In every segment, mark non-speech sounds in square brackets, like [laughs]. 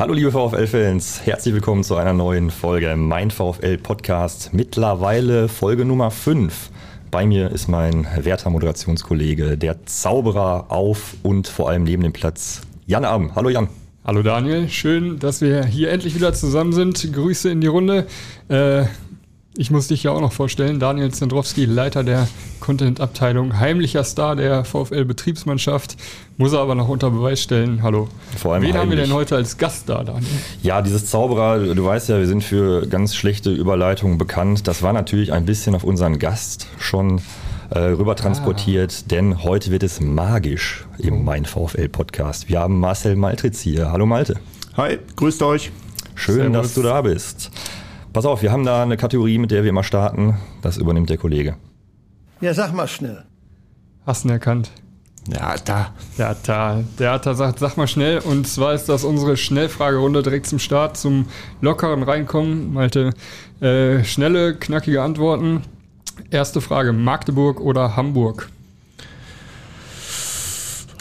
Hallo liebe VfL-Fans, herzlich willkommen zu einer neuen Folge Mein VfL Podcast. Mittlerweile Folge Nummer 5. Bei mir ist mein werter Moderationskollege, der Zauberer auf und vor allem neben dem Platz, Jan Abend. Hallo Jan. Hallo Daniel, schön, dass wir hier endlich wieder zusammen sind. Grüße in die Runde. Äh, ich muss dich ja auch noch vorstellen, Daniel Zendrowski, Leiter der Content-Abteilung, heimlicher Star der VfL-Betriebsmannschaft, muss er aber noch unter Beweis stellen. Hallo. Vor allem Wen heimlich. haben wir denn heute als Gast da, Daniel? Ja, dieses Zauberer, du weißt ja, wir sind für ganz schlechte Überleitungen bekannt. Das war natürlich ein bisschen auf unseren Gast schon äh, rüber transportiert, Ah. denn heute wird es magisch im Oh. Mein VfL-Podcast. Wir haben Marcel Maltritz hier. Hallo Malte. Hi, grüßt euch. Schön, Servus. dass du da bist. Pass auf, wir haben da eine Kategorie, mit der wir immer starten. Das übernimmt der Kollege. Ja, sag mal schnell. Hast ihn erkannt. Ja, da. Ja, da, der hat da sagt, sag mal schnell. Und zwar ist das unsere Schnellfragerunde direkt zum Start, zum lockeren Reinkommen. Malte, äh, schnelle, knackige Antworten. Erste Frage, Magdeburg oder Hamburg?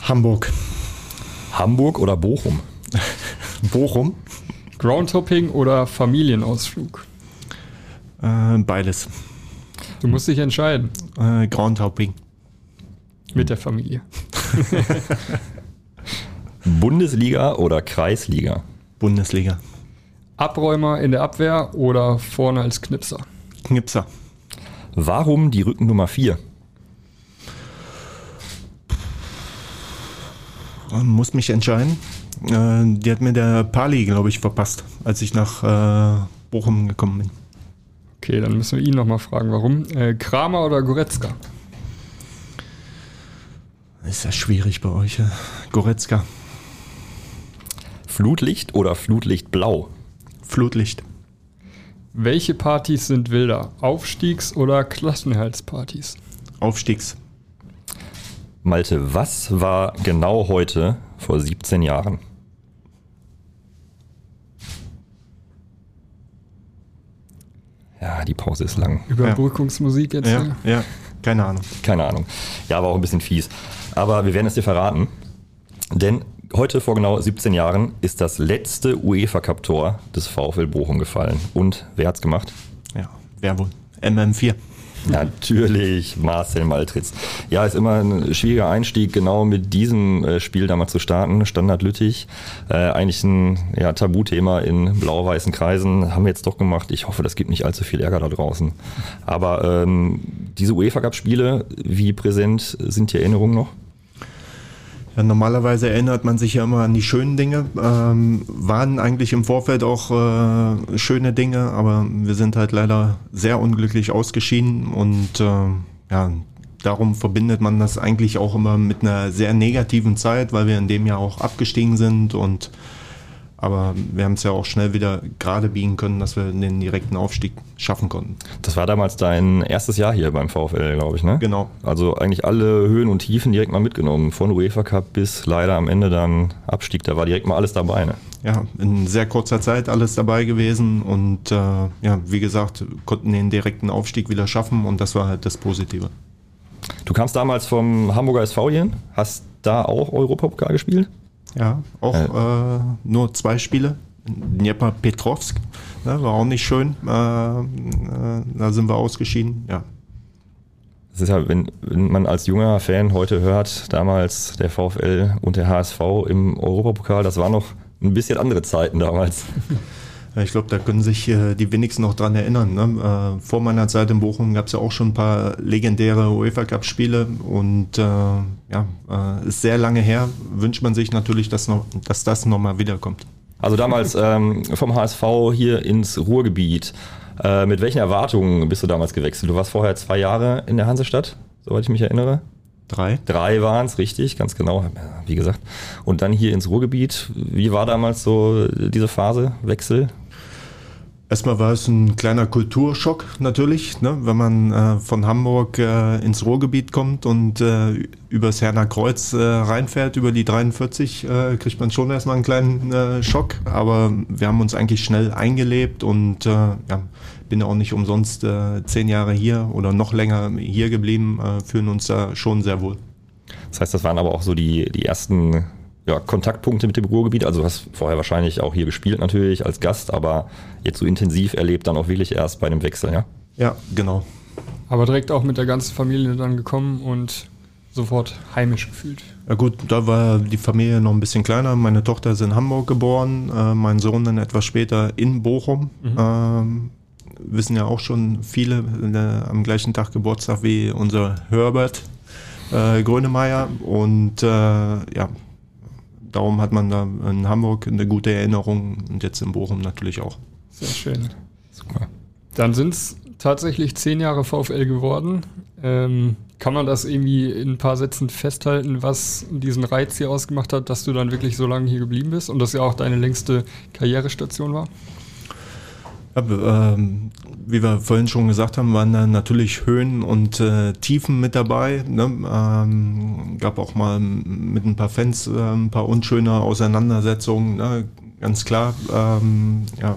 Hamburg. Hamburg oder Bochum? [laughs] Bochum. Groundhopping oder Familienausflug? Äh, beides. Du musst dich entscheiden Äh, Groundhopping. mit der Familie. [laughs] Bundesliga oder Kreisliga? Bundesliga. Abräumer in der Abwehr oder vorne als Knipser? Knipser. Warum die Rückennummer 4? Äh, Muss mich entscheiden. Äh, die hat mir der Pali, glaube ich, verpasst, als ich nach äh, Bochum gekommen bin. Okay, dann müssen wir ihn nochmal fragen, warum. Äh, Kramer oder Goretzka? Ist ja schwierig bei euch. äh. Goretzka. Flutlicht oder Flutlichtblau? Flutlicht. Welche Partys sind wilder? Aufstiegs- oder Klassenerhaltspartys? Aufstiegs. Malte, was war genau heute vor 17 Jahren? Ja, die Pause ist lang. Überbrückungsmusik jetzt? Ja, hier? ja. Keine Ahnung. Keine Ahnung. Ja, war auch ein bisschen fies. Aber wir werden es dir verraten. Denn heute vor genau 17 Jahren ist das letzte UEFA Cup Tor des VfL Bochum gefallen. Und wer hat's gemacht? Ja, wer wohl? MM4. Natürlich Marcel Maltritz. Ja, ist immer ein schwieriger Einstieg, genau mit diesem äh, Spiel damals zu starten. Standard Lüttich. Äh, eigentlich ein ja, Tabuthema in blau-weißen Kreisen. Haben wir jetzt doch gemacht. Ich hoffe, das gibt nicht allzu viel Ärger da draußen. Aber ähm, diese UEFA Cup-Spiele, wie präsent sind die Erinnerungen noch? Ja, normalerweise erinnert man sich ja immer an die schönen Dinge. Ähm, waren eigentlich im Vorfeld auch äh, schöne Dinge, aber wir sind halt leider sehr unglücklich ausgeschieden und äh, ja, darum verbindet man das eigentlich auch immer mit einer sehr negativen Zeit, weil wir in dem Jahr auch abgestiegen sind und aber wir haben es ja auch schnell wieder gerade biegen können, dass wir den direkten Aufstieg schaffen konnten. Das war damals dein erstes Jahr hier beim VfL, glaube ich, ne? Genau. Also eigentlich alle Höhen und Tiefen direkt mal mitgenommen. Von UEFA Cup bis leider am Ende dann Abstieg. Da war direkt mal alles dabei, ne? ja, in sehr kurzer Zeit alles dabei gewesen und äh, ja, wie gesagt, konnten den direkten Aufstieg wieder schaffen und das war halt das Positive. Du kamst damals vom Hamburger SV hier, hast da auch Europapokal gespielt? Ja, auch äh, nur zwei Spiele. Dnieper Petrovsk, ne, war auch nicht schön. Äh, äh, da sind wir ausgeschieden. Ja, Das ist ja, wenn, wenn man als junger Fan heute hört, damals der VfL und der HSV im Europapokal, das waren noch ein bisschen andere Zeiten damals. [laughs] Ich glaube, da können sich äh, die wenigsten noch dran erinnern. Ne? Äh, vor meiner Zeit in Bochum gab es ja auch schon ein paar legendäre UEFA Cup Spiele und äh, ja, ist sehr lange her. Wünscht man sich natürlich, dass, noch, dass das nochmal wiederkommt. Also damals ähm, vom HSV hier ins Ruhrgebiet. Mit welchen Erwartungen bist du damals gewechselt? Du warst vorher zwei Jahre in der Hansestadt, soweit ich mich erinnere. Drei. Drei waren es, richtig, ganz genau, wie gesagt. Und dann hier ins Ruhrgebiet. Wie war damals so diese Phase, Wechsel? Erstmal war es ein kleiner Kulturschock natürlich, ne? wenn man äh, von Hamburg äh, ins Ruhrgebiet kommt und äh, übers Herner Kreuz äh, reinfährt, über die 43, äh, kriegt man schon erstmal einen kleinen äh, Schock. Aber wir haben uns eigentlich schnell eingelebt und äh, ja, bin ja auch nicht umsonst äh, zehn Jahre hier oder noch länger hier geblieben, äh, fühlen uns da schon sehr wohl. Das heißt, das waren aber auch so die, die ersten ja, Kontaktpunkte mit dem Ruhrgebiet? Also du hast vorher wahrscheinlich auch hier gespielt natürlich als Gast, aber jetzt so intensiv erlebt dann auch wirklich erst bei einem Wechsel, ja? Ja, genau. Aber direkt auch mit der ganzen Familie dann gekommen und sofort heimisch gefühlt. Ja gut, da war die Familie noch ein bisschen kleiner. Meine Tochter ist in Hamburg geboren, äh, mein Sohn dann etwas später in Bochum. Mhm. Ähm, wissen ja auch schon viele äh, am gleichen Tag Geburtstag wie unser Herbert äh, Grönemeyer. Und äh, ja, darum hat man da in Hamburg eine gute Erinnerung und jetzt in Bochum natürlich auch. Sehr schön. Super. Dann sind es tatsächlich zehn Jahre VfL geworden. Ähm, kann man das irgendwie in ein paar Sätzen festhalten, was diesen Reiz hier ausgemacht hat, dass du dann wirklich so lange hier geblieben bist und das ja auch deine längste Karrierestation war? Ähm, wie wir vorhin schon gesagt haben, waren da natürlich Höhen und äh, Tiefen mit dabei. Ne? Ähm, gab auch mal mit ein paar Fans äh, ein paar unschöne Auseinandersetzungen. Ne? Ganz klar, ähm, ja,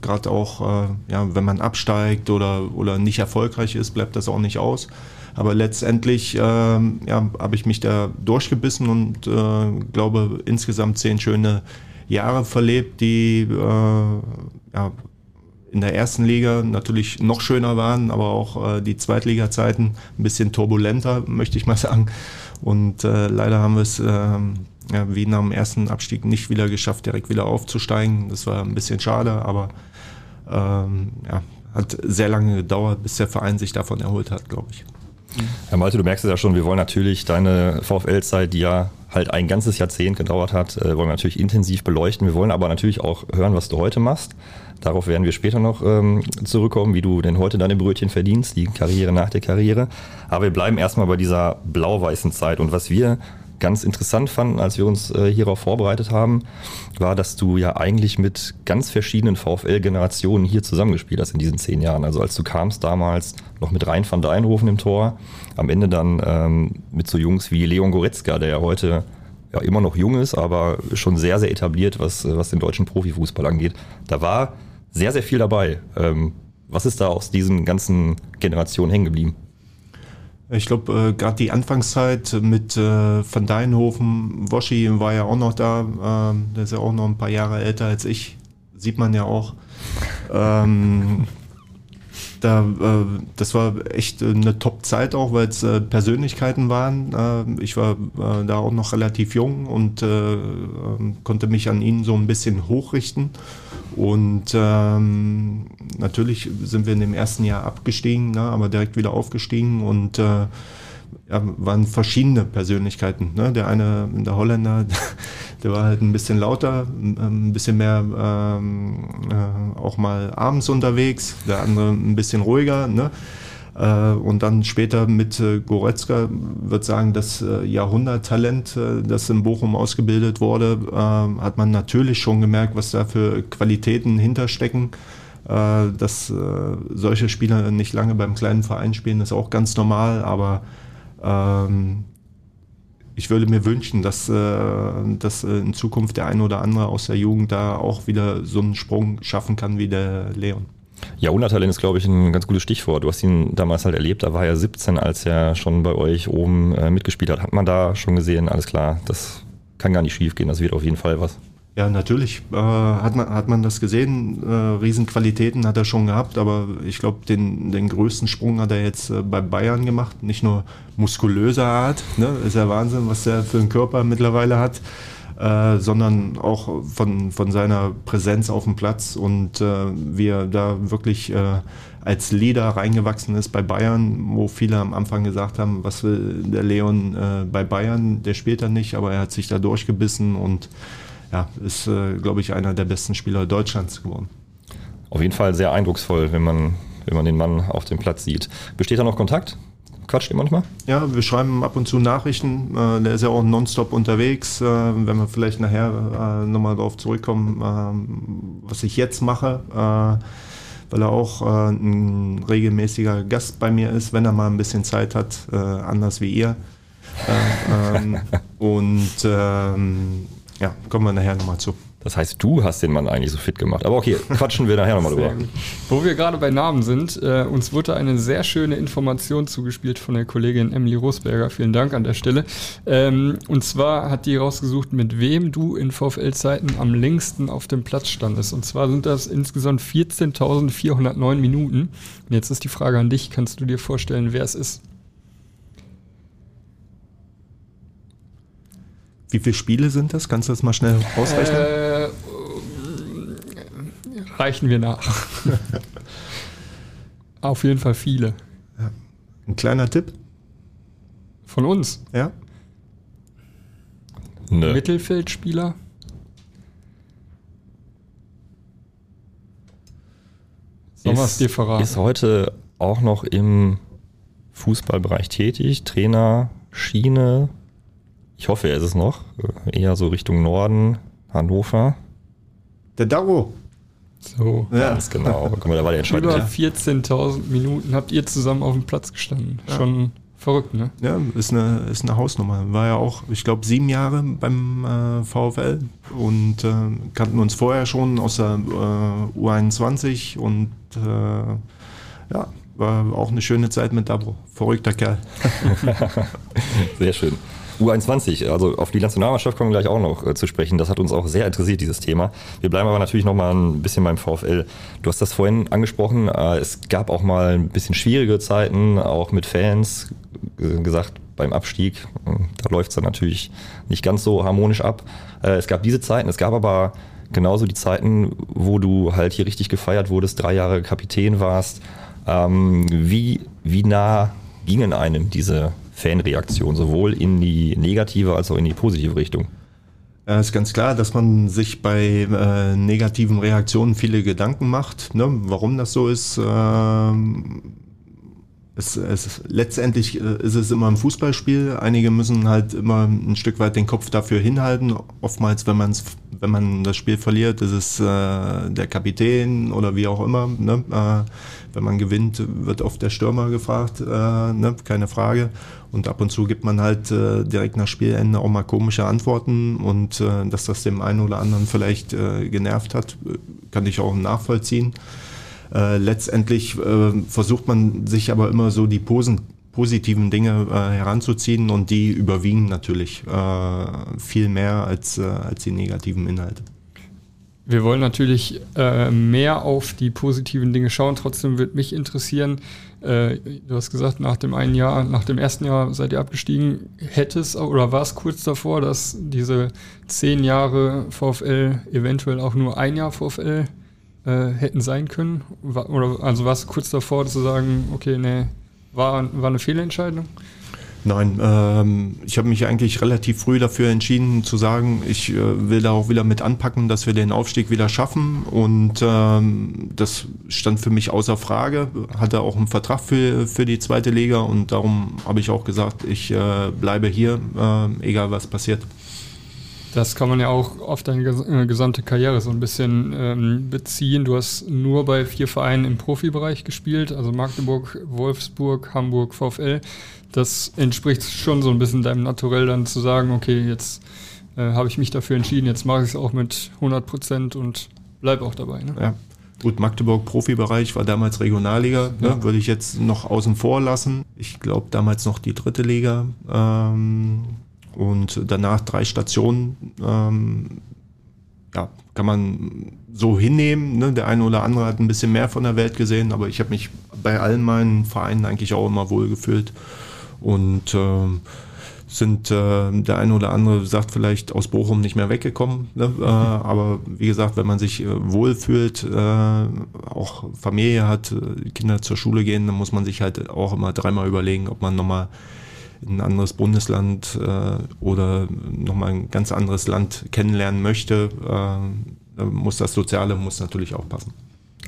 gerade auch, äh, ja, wenn man absteigt oder, oder nicht erfolgreich ist, bleibt das auch nicht aus. Aber letztendlich ähm, ja, habe ich mich da durchgebissen und äh, glaube insgesamt zehn schöne Jahre verlebt, die äh, ja, in der ersten Liga natürlich noch schöner waren, aber auch äh, die Zweitliga-Zeiten ein bisschen turbulenter, möchte ich mal [laughs] sagen. Und äh, leider haben wir es äh, wie nach dem ersten Abstieg nicht wieder geschafft, direkt wieder aufzusteigen. Das war ein bisschen schade, aber ähm, ja, hat sehr lange gedauert, bis der Verein sich davon erholt hat, glaube ich. Herr Malte, du merkst es ja schon, wir wollen natürlich deine VfL-Zeit, die ja halt ein ganzes Jahrzehnt gedauert hat, äh, wollen wir natürlich intensiv beleuchten. Wir wollen aber natürlich auch hören, was du heute machst. Darauf werden wir später noch ähm, zurückkommen, wie du denn heute deine Brötchen verdienst, die Karriere nach der Karriere. Aber wir bleiben erstmal bei dieser blau-weißen Zeit. Und was wir ganz interessant fanden, als wir uns äh, hierauf vorbereitet haben, war, dass du ja eigentlich mit ganz verschiedenen VfL-Generationen hier zusammengespielt hast in diesen zehn Jahren. Also als du kamst damals noch mit Rhein van Deinhofen im Tor, am Ende dann ähm, mit so Jungs wie Leon Goretzka, der ja heute ja immer noch jung ist, aber schon sehr, sehr etabliert, was, was den deutschen Profifußball angeht. Da war sehr, sehr viel dabei. Ähm, was ist da aus diesen ganzen Generationen hängen geblieben? Ich glaube, äh, gerade die Anfangszeit mit äh, Van Deinhofen, Woschi war ja auch noch da, ähm, der ist ja auch noch ein paar Jahre älter als ich, sieht man ja auch. Ähm, [laughs] da, äh, das war echt eine Top-Zeit auch, weil es äh, Persönlichkeiten waren. Äh, ich war äh, da auch noch relativ jung und äh, ähm, konnte mich an ihnen so ein bisschen hochrichten. Und ähm, natürlich sind wir in dem ersten Jahr abgestiegen, ne, aber direkt wieder aufgestiegen und äh, waren verschiedene Persönlichkeiten. Ne? Der eine, der Holländer, [laughs] der war halt ein bisschen lauter, ein bisschen mehr ähm, äh, auch mal abends unterwegs, der andere ein bisschen ruhiger. Ne? Äh, und dann später mit äh, Goretzka, würde sagen, das äh, Jahrhunderttalent, äh, das in Bochum ausgebildet wurde, äh, hat man natürlich schon gemerkt, was da für Qualitäten hinterstecken. Äh, dass solche Spieler nicht lange beim kleinen Verein spielen, ist auch ganz normal, aber ähm, ich würde mir wünschen, dass, äh, dass in Zukunft der ein oder andere aus der Jugend da auch wieder so einen Sprung schaffen kann wie der Leon. Jahrhunderttalent ist, glaube ich, ein ganz gutes Stichwort. Du hast ihn damals halt erlebt, da war er 17, als er schon bei euch oben äh, mitgespielt hat. Hat man da schon gesehen, alles klar, das kann gar nicht schief gehen, das wird auf jeden Fall was. Ja, natürlich äh, hat, man, hat man das gesehen. Äh, Riesenqualitäten hat er schon gehabt, aber ich glaube, den, den größten Sprung hat er jetzt äh, bei Bayern gemacht. Nicht nur muskulöser Art, ne? ist ja Wahnsinn, was er für einen Körper mittlerweile hat, äh, sondern auch von, von seiner Präsenz auf dem Platz und äh, wie er da wirklich äh, als Leader reingewachsen ist bei Bayern, wo viele am Anfang gesagt haben, was will der Leon äh, bei Bayern, der spielt da nicht, aber er hat sich da durchgebissen und ja, ist, äh, glaube ich, einer der besten Spieler Deutschlands geworden. Auf jeden Fall sehr eindrucksvoll, wenn man, wenn man den Mann auf dem Platz sieht. Besteht da noch Kontakt? Quatscht ihr manchmal? Ja, wir schreiben ab und zu Nachrichten. Äh, der ist ja auch nonstop unterwegs. Äh, wenn wir vielleicht nachher äh, nochmal darauf zurückkommen, was ich jetzt mache, weil er auch ein regelmäßiger Gast bei mir ist, wenn er mal ein bisschen Zeit hat, anders wie ihr. Ähm, [laughs] und ähm, ja, kommen wir nachher nochmal zu. Das heißt, du hast den Mann eigentlich so fit gemacht. Aber okay, quatschen wir nachher nochmal drüber. Wo wir gerade bei Namen sind, äh, uns wurde eine sehr schöne Information zugespielt von der Kollegin Emily Rosberger. Vielen Dank an der Stelle. Ähm, und zwar hat die rausgesucht, mit wem du in VfL-Zeiten am längsten auf dem Platz standest. Und zwar sind das insgesamt 14.409 Minuten. Und jetzt ist die Frage an dich, kannst du dir vorstellen, wer es ist? Wie viele Spiele sind das? Kannst du das mal schnell ausrechnen? Äh, reichen wir nach. [laughs] Auf jeden Fall viele. Ein kleiner Tipp? Von uns. Ja? Nö. Mittelfeldspieler. Sollen wir es dir verraten? Ist heute auch noch im Fußballbereich tätig, Trainer, Schiene. Ich hoffe, er ist es noch. Eher so Richtung Norden, Hannover. Der Daro. So. Ja. Ganz genau. Guck mal, da war der Über entscheidende. 14.000 Minuten habt ihr zusammen auf dem Platz gestanden. Schon verrückt, ne? Ja, ist eine, ist eine Hausnummer. War ja auch, ich glaube, sieben Jahre beim äh, VfL und äh, kannten uns vorher schon aus der äh, U21 und äh, ja, war auch eine schöne Zeit mit Dabo. Verrückter Kerl. [laughs] Sehr schön. U21, also auf die Nationalmannschaft kommen wir gleich auch noch äh, zu sprechen. Das hat uns auch sehr interessiert, dieses Thema. Wir bleiben aber natürlich noch mal ein bisschen beim VfL. Du hast das vorhin angesprochen. Äh, es gab auch mal ein bisschen schwierige Zeiten, auch mit Fans. Äh, gesagt, beim Abstieg, äh, da läuft es dann natürlich nicht ganz so harmonisch ab. Äh, Es gab diese Zeiten, es gab aber genauso die Zeiten, wo du halt hier richtig gefeiert wurdest, drei Jahre Kapitän warst. Ähm, wie, wie nah gingen einem diese Fanreaktionen, sowohl in die negative als auch in die positive Richtung? Ja, ist ganz klar, dass man sich bei äh, negativen Reaktionen viele Gedanken macht, ne? warum das so ist. Ähm, es, es, letztendlich äh, ist es immer ein Fußballspiel. Einige müssen halt immer ein Stück weit den Kopf dafür hinhalten. Oftmals, wenn, man's, wenn man das Spiel verliert, ist es äh, der Kapitän oder wie auch immer. Ne? Äh, wenn man gewinnt, wird oft der Stürmer gefragt, äh, ne? keine Frage. Und ab und zu gibt man halt äh, direkt nach Spielende auch mal komische Antworten und äh, dass das dem einen oder anderen vielleicht äh, genervt hat, äh, kann ich auch nachvollziehen. Äh, letztendlich äh, versucht man sich aber immer so die Posen, positiven Dinge äh, heranzuziehen und die überwiegen natürlich äh, viel mehr als, äh, als die negativen Inhalte. Wir wollen natürlich äh, mehr auf die positiven Dinge schauen. Trotzdem wird mich interessieren, äh, du hast gesagt, nach dem einen Jahr, nach dem ersten Jahr seid ihr abgestiegen. Hätte es oder war es kurz davor, dass diese zehn Jahre VfL eventuell auch nur ein Jahr VfL äh, hätten sein können? War, oder also war es kurz davor zu sagen, okay, nee, war, war eine Fehlentscheidung? Nein, ähm, ich habe mich eigentlich relativ früh dafür entschieden zu sagen, ich äh, will da auch wieder mit anpacken, dass wir den Aufstieg wieder schaffen. Und ähm, das stand für mich außer Frage. Hatte auch einen Vertrag für, für die zweite Liga und darum habe ich auch gesagt, ich äh, bleibe hier, äh, egal was passiert. Das kann man ja auch auf deine äh, gesamte Karriere so ein bisschen ähm, beziehen. Du hast nur bei vier Vereinen im Profibereich gespielt, also Magdeburg, Wolfsburg, Hamburg, VfL. Das entspricht schon so ein bisschen deinem Naturell dann zu sagen, okay, jetzt äh, habe ich mich dafür entschieden, jetzt mache ich es auch mit 100 Prozent und bleib auch dabei. Ne? Ja. Gut, Magdeburg Profibereich war damals Regionalliga, ne, Ja. würde ich jetzt noch außen vor lassen. Ich glaube damals noch die dritte Liga ähm, und danach drei Stationen. Ähm, ja, kann man so hinnehmen. Ne? Der eine oder andere hat ein bisschen mehr von der Welt gesehen, aber ich habe mich bei allen meinen Vereinen eigentlich auch immer wohlgefühlt. Und ähm, sind äh, der eine oder andere sagt vielleicht aus Bochum nicht mehr weggekommen. Ne? Äh, aber wie gesagt, wenn man sich äh, wohlfühlt, äh, auch Familie hat, äh, Kinder zur Schule gehen, dann muss man sich halt auch immer dreimal überlegen, ob man nochmal in ein anderes Bundesland äh, oder nochmal ein ganz anderes Land kennenlernen möchte. Äh, muss das Soziale muss natürlich auch passen.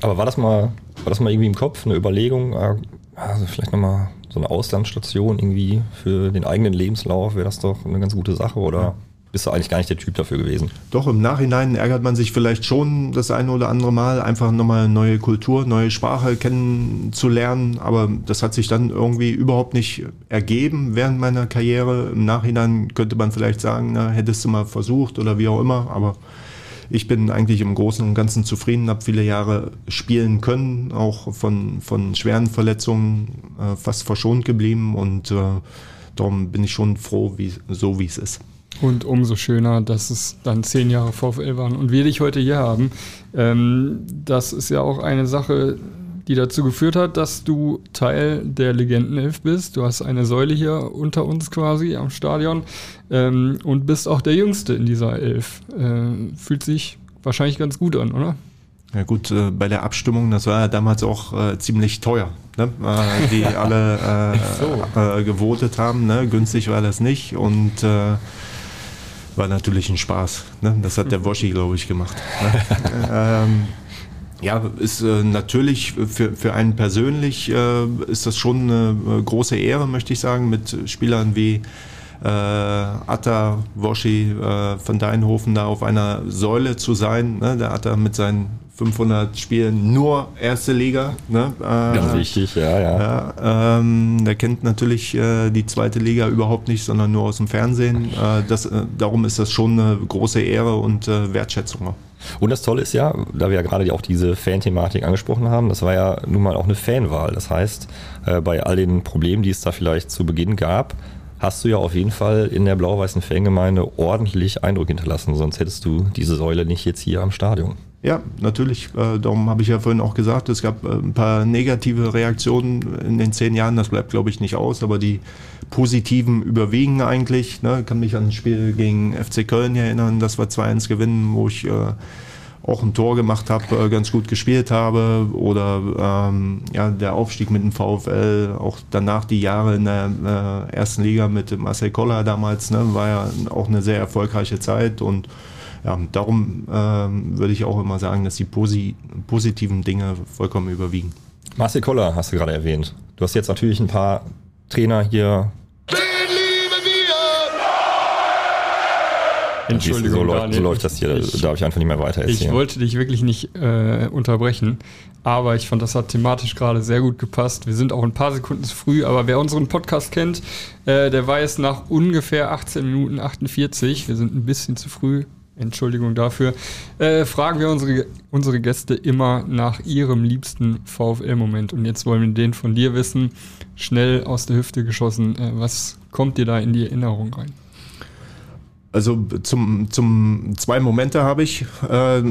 Aber war das mal, war das mal irgendwie im Kopf, eine Überlegung, äh, also vielleicht nochmal so eine Auslandsstation irgendwie für den eigenen Lebenslauf, wäre das doch eine ganz gute Sache oder bist du eigentlich gar nicht der Typ dafür gewesen? Doch, im Nachhinein ärgert man sich vielleicht schon das eine oder andere Mal, einfach nochmal neue Kultur, neue Sprache kennenzulernen. Aber das hat sich dann irgendwie überhaupt nicht ergeben während meiner Karriere. Im Nachhinein könnte man vielleicht sagen, na, hättest du mal versucht oder wie auch immer. Aber ich bin eigentlich im Großen und Ganzen zufrieden, habe viele Jahre spielen können, auch von, von schweren Verletzungen äh, fast verschont geblieben und äh, darum bin ich schon froh, wie, so wie es ist. Und umso schöner, dass es dann zehn Jahre VfL waren und wir dich heute hier haben. Ähm, das ist ja auch eine Sache, die dazu geführt hat, dass du Teil der Legendenelf bist. Du hast eine Säule hier unter uns quasi am Stadion ähm, und bist auch der Jüngste in dieser Elf. Äh, fühlt sich wahrscheinlich ganz gut an, oder? Ja gut, äh, bei der Abstimmung, das war ja damals auch äh, ziemlich teuer, ne? äh, die [laughs] alle äh, so. Äh, gewotet haben. Ne? Günstig war das nicht und äh, war natürlich ein Spaß. Ne? Das hat der Woschi, glaube ich, gemacht. Ne? [laughs] ähm, ja, ist äh, natürlich für, für einen persönlich äh, ist das schon eine äh, große Ehre, möchte ich sagen, mit Spielern wie äh, Atta, Woschi, äh, von Deinhofen da auf einer Säule zu sein. Ne? Der Atta mit seinen 500 Spielen nur erste Liga. Ne? Äh, Ganz wichtig, ja, ja. ja ähm, der kennt natürlich äh, die zweite Liga überhaupt nicht, sondern nur aus dem Fernsehen. Äh, das, äh, darum ist das schon eine große Ehre und äh, Wertschätzung. Und das Tolle ist ja, da wir ja gerade auch diese Fan-Thematik angesprochen haben, das war ja nun mal auch eine Fanwahl. Das heißt, äh, bei all den Problemen, die es da vielleicht zu Beginn gab, hast du ja auf jeden Fall in der blau-weißen Fangemeinde ordentlich Eindruck hinterlassen, sonst hättest du diese Säule nicht jetzt hier am Stadion. Ja, natürlich. Äh, darum habe ich ja vorhin auch gesagt, es gab äh, ein paar negative Reaktionen in den zehn Jahren. Das bleibt, glaube ich, nicht aus, aber die positiven überwiegen eigentlich. Ne? Ich kann mich an ein Spiel gegen FC Köln erinnern, das war 2-1 gewinnen, wo ich äh, auch ein Tor gemacht habe, ganz gut gespielt habe. Oder ähm, ja, der Aufstieg mit dem VfL, auch danach die Jahre in der ersten Liga mit Marcel Koller damals, ne? war ja auch eine sehr erfolgreiche Zeit und ja, darum ähm, würde ich auch immer sagen, dass die posi positiven Dinge vollkommen überwiegen. Marcel Koller hast du gerade erwähnt. Du hast jetzt natürlich ein paar Trainer hier. Den lieben wir! Entschuldigung, so, läuft, so läuft das hier, ich, darf ich einfach nicht mehr weiter erzählen. Ich wollte dich wirklich nicht äh, unterbrechen, aber ich fand, das hat thematisch gerade sehr gut gepasst. Wir sind auch ein paar Sekunden zu früh, aber wer unseren Podcast kennt, äh, der weiß nach ungefähr 18 Minuten 48, wir sind ein bisschen zu früh, Entschuldigung dafür, äh, fragen wir unsere, unsere Gäste immer nach ihrem liebsten VfL-Moment. Und jetzt wollen wir den von dir wissen, schnell aus der Hüfte geschossen. Äh, was kommt dir da in die Erinnerung rein? Also zum, zum zwei Momente habe ich. Äh,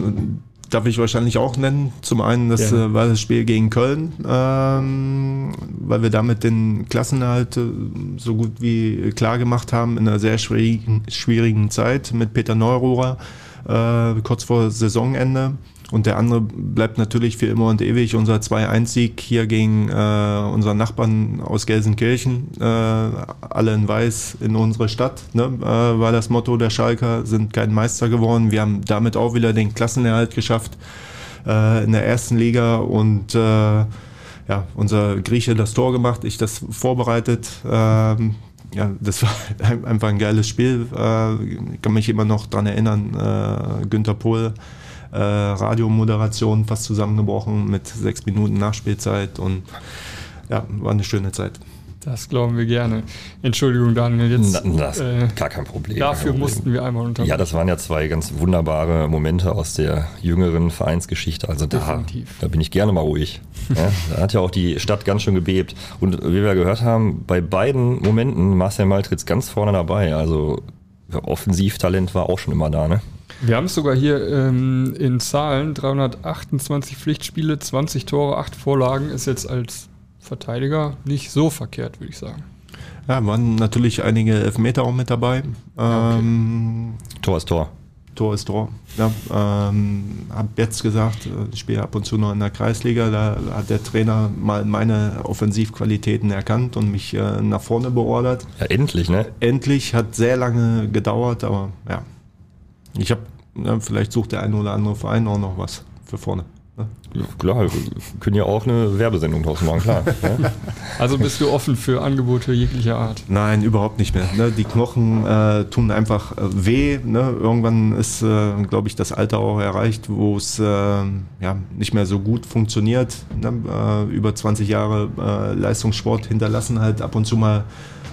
darf ich wahrscheinlich auch nennen. Zum einen, das ja. äh, war das Spiel gegen Köln, ähm, weil wir damit den Klassenerhalt äh, so gut wie klar gemacht haben in einer sehr schwierigen, schwierigen Zeit mit Peter Neururer, äh, kurz vor Saisonende. Und der andere bleibt natürlich für immer und ewig unser 2-1-Sieg hier gegen äh, unseren Nachbarn aus Gelsenkirchen. Äh, alle in Weiß in unsere Stadt, ne? äh, war das Motto der Schalker, sind kein Meister geworden. Wir haben damit auch wieder den Klassenerhalt geschafft äh, in der ersten Liga und äh, ja, unser Grieche das Tor gemacht, ich das vorbereitet. Ähm, ja, das war einfach ein geiles Spiel. Äh, ich kann mich immer noch dran erinnern, äh, Günther Pohl äh, Radiomoderation fast zusammengebrochen mit sechs Minuten Nachspielzeit und ja, war eine schöne Zeit. Das glauben wir gerne. Entschuldigung, Daniel, jetzt. Na, das äh, gar kein Problem. Dafür kein mussten wir einmal unter. Ja, das waren ja zwei ganz wunderbare Momente aus der jüngeren Vereinsgeschichte. Also da, da bin ich gerne mal ruhig. ja, da hat ja auch die Stadt ganz schön gebebt. Und wie wir gehört haben, bei beiden Momenten Marcel Maltritz ganz vorne dabei. Also Offensivtalent war auch schon immer da, ne? Wir haben es sogar hier ähm, in Zahlen: 328 Pflichtspiele, 20 Tore, 8 Vorlagen. Ist jetzt als Verteidiger nicht so verkehrt, würde ich sagen. Ja, waren natürlich einige Elfmeter auch mit dabei. Ähm, okay. Tor ist Tor. Tor ist Tor. Ja, ähm, hab jetzt gesagt, äh, ich spiele ab und zu noch in der Kreisliga. Da hat der Trainer mal meine Offensivqualitäten erkannt und mich äh, nach vorne beordert. Ja, endlich, ne? Endlich, hat sehr lange gedauert, aber ja, ich habe, ja, vielleicht sucht der eine oder andere Verein auch noch was für vorne. Ne? Ja, klar, wir können ja auch eine Werbesendung draus machen, klar. [laughs] ne? Also bist du offen für Angebote jeglicher Art? Nein, überhaupt nicht mehr. Ne? Die Knochen äh, tun einfach äh, weh. Ne? Irgendwann ist, äh, glaube ich, das Alter auch erreicht, wo es äh, ja, nicht mehr so gut funktioniert. Ne? Äh, über 20 Jahre äh, Leistungssport hinterlassen halt ab und zu mal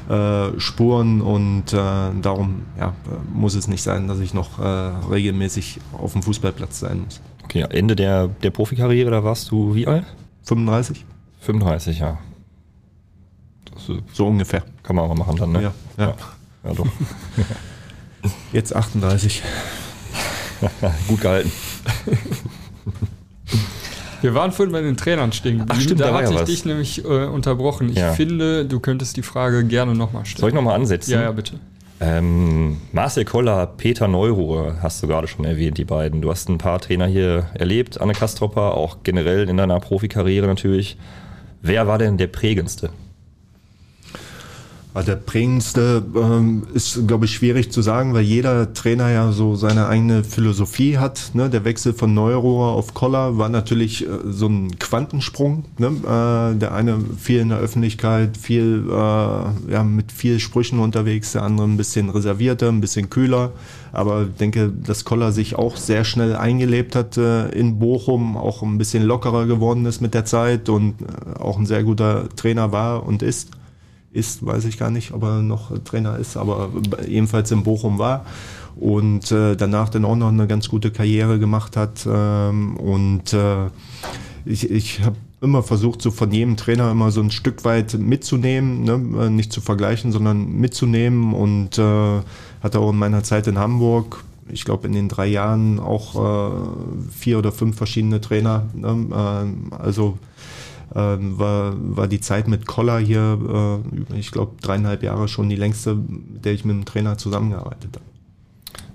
äh, Spuren und äh, darum ja, muss es nicht sein, dass ich noch äh, regelmäßig auf dem Fußballplatz sein muss. Okay, Ende der, der Profikarriere, da warst du wie alt? 35? 35, ja. Das, so ungefähr. Kann man auch mal machen dann, ne? Ja, ja. ja, ja doch. Jetzt 38. [laughs] Gut gehalten. [laughs] Wir waren vorhin bei den Trainern stehen Ach, stimmt, da, da hatte ich was. dich nämlich äh, unterbrochen. Ich Ja. finde, du könntest die Frage gerne nochmal stellen. Soll ich nochmal ansetzen? Ja, ja, bitte. Ähm, Marcel Koller, Peter Neuruhr hast du gerade schon erwähnt, die beiden. Du hast ein paar Trainer hier erlebt, Anne Kastropper, auch generell in deiner Profikarriere natürlich. Wer war denn der prägendste? Ja, Der prägendste ähm, ist, glaube ich, schwierig zu sagen, weil jeder Trainer ja so seine eigene Philosophie hat. Ne? Der Wechsel von Neurohr auf Koller war natürlich äh, so ein Quantensprung. Ne? Äh, der eine viel in der Öffentlichkeit, viel äh, ja, mit viel Sprüchen unterwegs, der andere ein bisschen reservierter, ein bisschen kühler. Aber ich denke, dass Koller sich auch sehr schnell eingelebt hat äh, in Bochum, auch ein bisschen lockerer geworden ist mit der Zeit und äh, auch ein sehr guter Trainer war und ist ist, weiß ich gar nicht, ob er noch Trainer ist, aber ebenfalls in Bochum war und äh, danach dann auch noch eine ganz gute Karriere gemacht hat. Ähm, und äh, ich, ich habe immer versucht, so von jedem Trainer immer so ein Stück weit mitzunehmen, ne? äh, nicht zu vergleichen, sondern mitzunehmen und äh, hatte auch in meiner Zeit in Hamburg ich glaube, in den drei Jahren auch äh, vier oder fünf verschiedene Trainer. Ne? Ähm, also war, war die Zeit mit Koller hier, äh, ich glaube, dreieinhalb Jahre schon die längste, mit der ich mit dem Trainer zusammengearbeitet habe.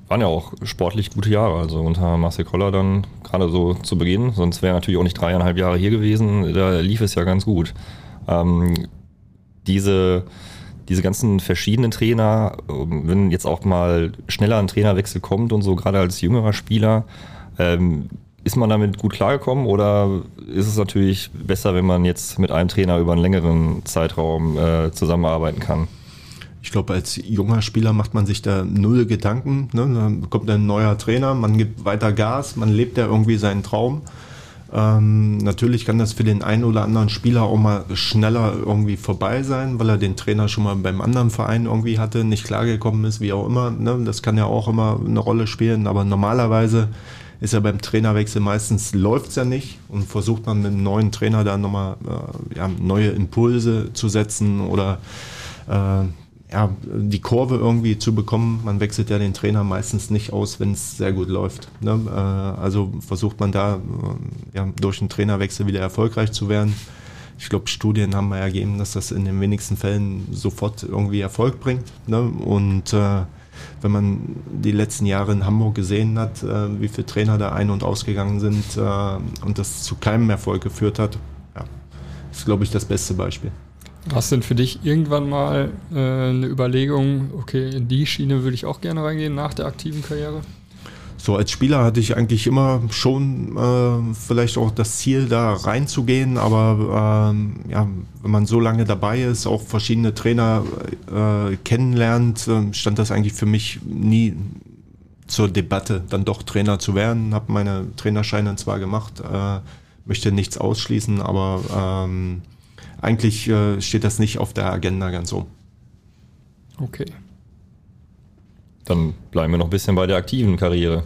Waren ja auch sportlich gute Jahre, also unter Marcel Koller dann gerade so zu Beginn, sonst wäre natürlich auch nicht dreieinhalb Jahre hier gewesen, da lief es ja ganz gut. Ähm, diese, diese ganzen verschiedenen Trainer, ähm, wenn jetzt auch mal schneller ein Trainerwechsel kommt und so, gerade als jüngerer Spieler, ähm, ist man damit gut klargekommen oder ist es natürlich besser, wenn man jetzt mit einem Trainer über einen längeren Zeitraum äh, zusammenarbeiten kann? Ich glaube, als junger Spieler macht man sich da null Gedanken. Ne? Dann kommt ein neuer Trainer, man gibt weiter Gas, man lebt ja irgendwie seinen Traum. Ähm, natürlich kann das für den einen oder anderen Spieler auch mal schneller irgendwie vorbei sein, weil er den Trainer schon mal beim anderen Verein irgendwie hatte, nicht klargekommen ist, wie auch immer. Ne? Das kann ja auch immer eine Rolle spielen, aber normalerweise ist ja beim Trainerwechsel meistens läuft es ja nicht und versucht man mit einem neuen Trainer da nochmal äh, ja, neue Impulse zu setzen oder äh, ja, die Kurve irgendwie zu bekommen. Man wechselt ja den Trainer meistens nicht aus, wenn es sehr gut läuft. Ne? Äh, also versucht man da äh, ja, durch einen Trainerwechsel wieder erfolgreich zu werden. Ich glaube, Studien haben ergeben, dass das in den wenigsten Fällen sofort irgendwie Erfolg bringt. Ne? Und äh, wenn man die letzten Jahre in Hamburg gesehen hat, äh, wie viele Trainer da ein- und ausgegangen sind äh, und das zu keinem Erfolg geführt hat, ja, ist, glaube ich, das beste Beispiel. Hast denn für dich irgendwann mal äh, eine Überlegung, okay, in die Schiene würde ich auch gerne reingehen nach der aktiven Karriere? So als Spieler hatte ich eigentlich immer schon äh, vielleicht auch das Ziel, da reinzugehen, aber ähm, ja, wenn man so lange dabei ist, auch verschiedene Trainer äh, kennenlernt, äh, stand das eigentlich für mich nie zur Debatte, dann doch Trainer zu werden. Habe meine Trainerscheine zwar gemacht, äh, möchte nichts ausschließen, aber ähm, eigentlich äh, steht das nicht auf der Agenda ganz oben. Okay. Dann bleiben wir noch ein bisschen bei der aktiven Karriere.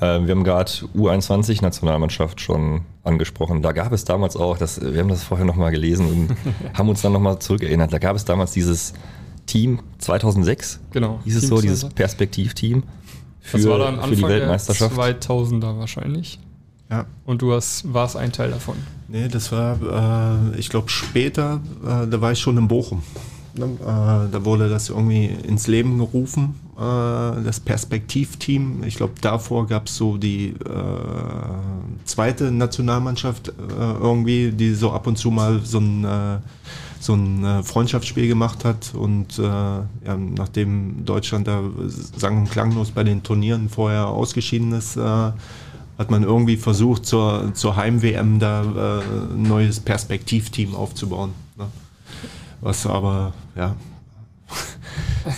Äh, wir haben gerade U21-Nationalmannschaft schon angesprochen. Da gab es damals auch, das, wir haben das vorher nochmal gelesen und [laughs] haben uns dann nochmal zurückerinnert. Da gab es damals dieses Team 2006, Genau. hieß es Team so, dieses 2006. Perspektivteam für, Das war dann für die Anfang der Weltmeisterschaft. 2000er wahrscheinlich. Ja. Und du hast, warst ein Teil davon. Nee, das war, äh, ich glaube, später, äh, da war ich schon in Bochum. Ne? Äh, da wurde das irgendwie ins Leben gerufen, das Perspektivteam. Ich glaube, davor gab es so die äh, zweite Nationalmannschaft äh, irgendwie, die so ab und zu mal so ein, äh, so ein äh, Freundschaftsspiel gemacht hat. Und äh, ja, nachdem Deutschland da sang- und klanglos bei den Turnieren vorher ausgeschieden ist, äh, hat man irgendwie versucht, zur, zur Heim-WM da äh, ein neues Perspektivteam aufzubauen. Ne? Was aber, ja,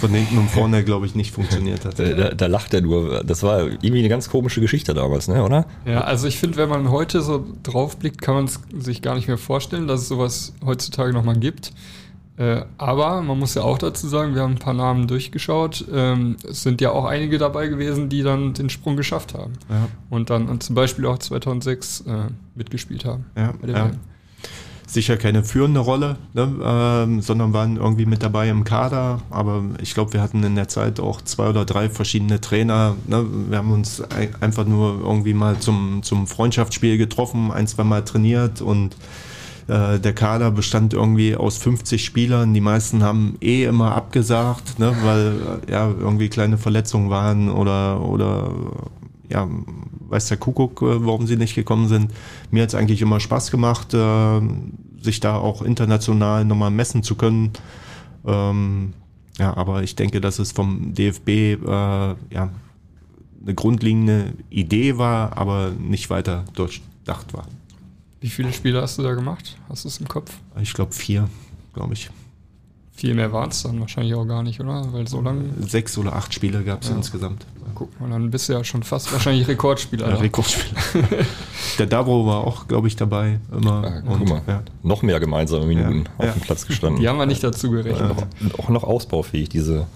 von hinten und vorne, glaube ich, nicht funktioniert hat. Äh, Da, da lacht er nur. Das war irgendwie eine ganz komische Geschichte damals, ne, oder? Ja, also ich finde, wenn man heute so drauf blickt, kann man es sich gar nicht mehr vorstellen, dass es sowas heutzutage nochmal gibt. Äh, aber man muss ja auch dazu sagen, wir haben ein paar Namen durchgeschaut. Ähm, es sind ja auch einige dabei gewesen, die dann den Sprung geschafft haben. Ja. Und dann und zum Beispiel auch 2006 äh, mitgespielt haben. Ja, bei der ja. Sicher keine führende Rolle, ne, ähm, sondern waren irgendwie mit dabei im Kader. Aber ich glaube, wir hatten in der Zeit auch zwei oder drei verschiedene Trainer. Ne. Wir haben uns ein, einfach nur irgendwie mal zum, zum Freundschaftsspiel getroffen, ein, zwei Mal trainiert und äh, der Kader bestand irgendwie aus 50 Spielern. Die meisten haben eh immer abgesagt, ne, weil ja irgendwie kleine Verletzungen waren oder, oder ja, weiß der Kuckuck, äh, warum sie nicht gekommen sind. Mir hat es eigentlich immer Spaß gemacht, äh, sich da auch international nochmal messen zu können. Ähm, ja, aber ich denke, dass es vom DFB äh, ja, eine grundlegende Idee war, aber nicht weiter durchdacht war. Wie viele Spiele hast du da gemacht? Hast du es im Kopf? Ich glaube vier, glaube ich. Viel mehr waren es dann wahrscheinlich auch gar nicht, oder? Weil so lange. Sechs oder acht Spiele gab es Ja. insgesamt. Guck mal, dann bist du ja schon fast wahrscheinlich Rekordspieler. Ja. Rekordspieler. [laughs] der Davro war auch, glaube ich, dabei. Immer. Ah, guck mal, ja. noch mehr gemeinsame Minuten Ja. auf dem Platz gestanden. Die haben wir nicht dazu gerechnet. noch, auch noch ausbaufähig, diese